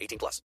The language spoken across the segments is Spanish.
18 plus.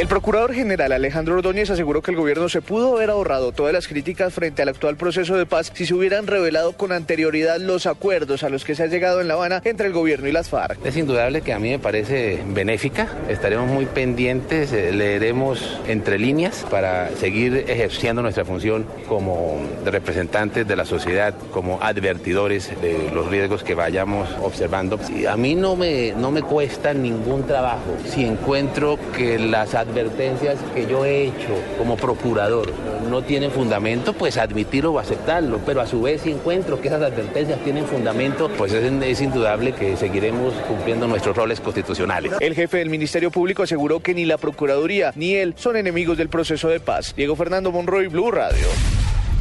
El procurador general Alejandro Ordóñez aseguró que el gobierno se pudo haber ahorrado todas las críticas frente al actual proceso de paz si se hubieran revelado con anterioridad los acuerdos a los que se ha llegado en La Habana entre el gobierno y las FARC. Es indudable que a mí me parece benéfica. Estaremos muy pendientes, eh, leeremos entre líneas para seguir ejerciendo nuestra función como representantes de la sociedad, como advertidores de los riesgos que vayamos observando. A mí no me, no me cuesta ningún trabajo si encuentro que las advertencias que yo he hecho como procurador no tienen fundamento, pues admitirlo o aceptarlo. Pero a su vez, si encuentro que esas advertencias tienen fundamento, pues es, es indudable que seguiremos cumpliendo nuestros roles constitucionales. El jefe del Ministerio Público aseguró que ni la Procuraduría ni él son enemigos del proceso de paz. Diego Fernando Monroy, Blue Radio.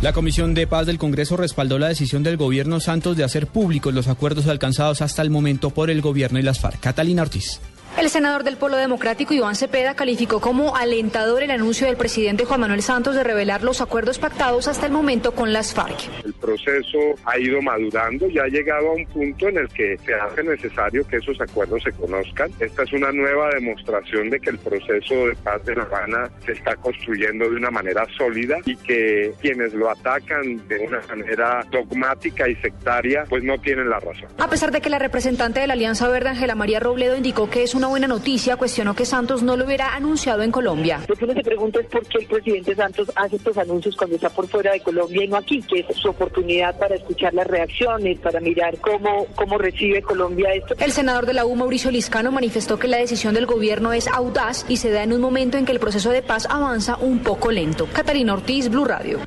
La Comisión de Paz del Congreso respaldó la decisión del gobierno Santos de hacer públicos los acuerdos alcanzados hasta el momento por el gobierno y las FARC. Catalina Ortiz. El senador del Polo Democrático, Iván Cepeda, calificó como alentador el anuncio del presidente Juan Manuel Santos de revelar los acuerdos pactados hasta el momento con las FARC. El proceso ha ido madurando y ha llegado a un punto en el que se hace necesario que esos acuerdos se conozcan. Esta es una nueva demostración de que el proceso de paz de La Habana se está construyendo de una manera sólida y que quienes lo atacan de una manera dogmática y sectaria, pues no tienen la razón. A pesar de que la representante de la Alianza Verde, Ángela María Robledo, indicó que es una buena noticia, cuestionó que Santos no lo hubiera anunciado en Colombia. Lo que uno se pregunta es por qué el presidente Santos hace estos anuncios cuando está por fuera de Colombia y no aquí, que es su oportunidad para escuchar las reacciones, para mirar cómo, cómo recibe Colombia esto. El senador de la U, Mauricio Liscano, manifestó que la decisión del gobierno es audaz y se da en un momento en que el proceso de paz avanza un poco lento. Catalina Ortiz, Blue Radio.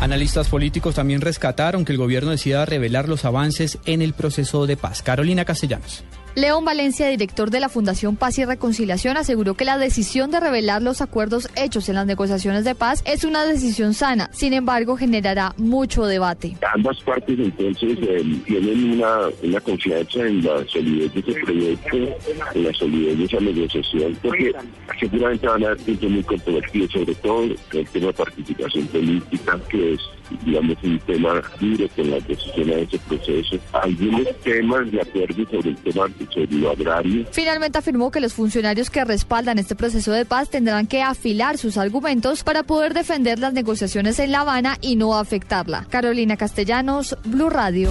Analistas políticos también rescataron que el gobierno decida revelar los avances en el proceso de paz. Carolina Castellanos. León Valencia, director de la Fundación Paz y Reconciliación, aseguró que la decisión de revelar los acuerdos hechos en las negociaciones de paz es una decisión sana, sin embargo generará mucho debate. Ambas partes entonces eh, tienen una, una, confianza en la solidez de ese proyecto, en la solidez de esa negociación, porque seguramente van a haber puntos muy controvertidos, sobre todo el tema de participación política, que es Finalmente afirmó que los funcionarios que respaldan este proceso de paz tendrán que afilar sus argumentos para poder defender las negociaciones en La Habana y no afectarla. Carolina Castellanos, Blue Radio.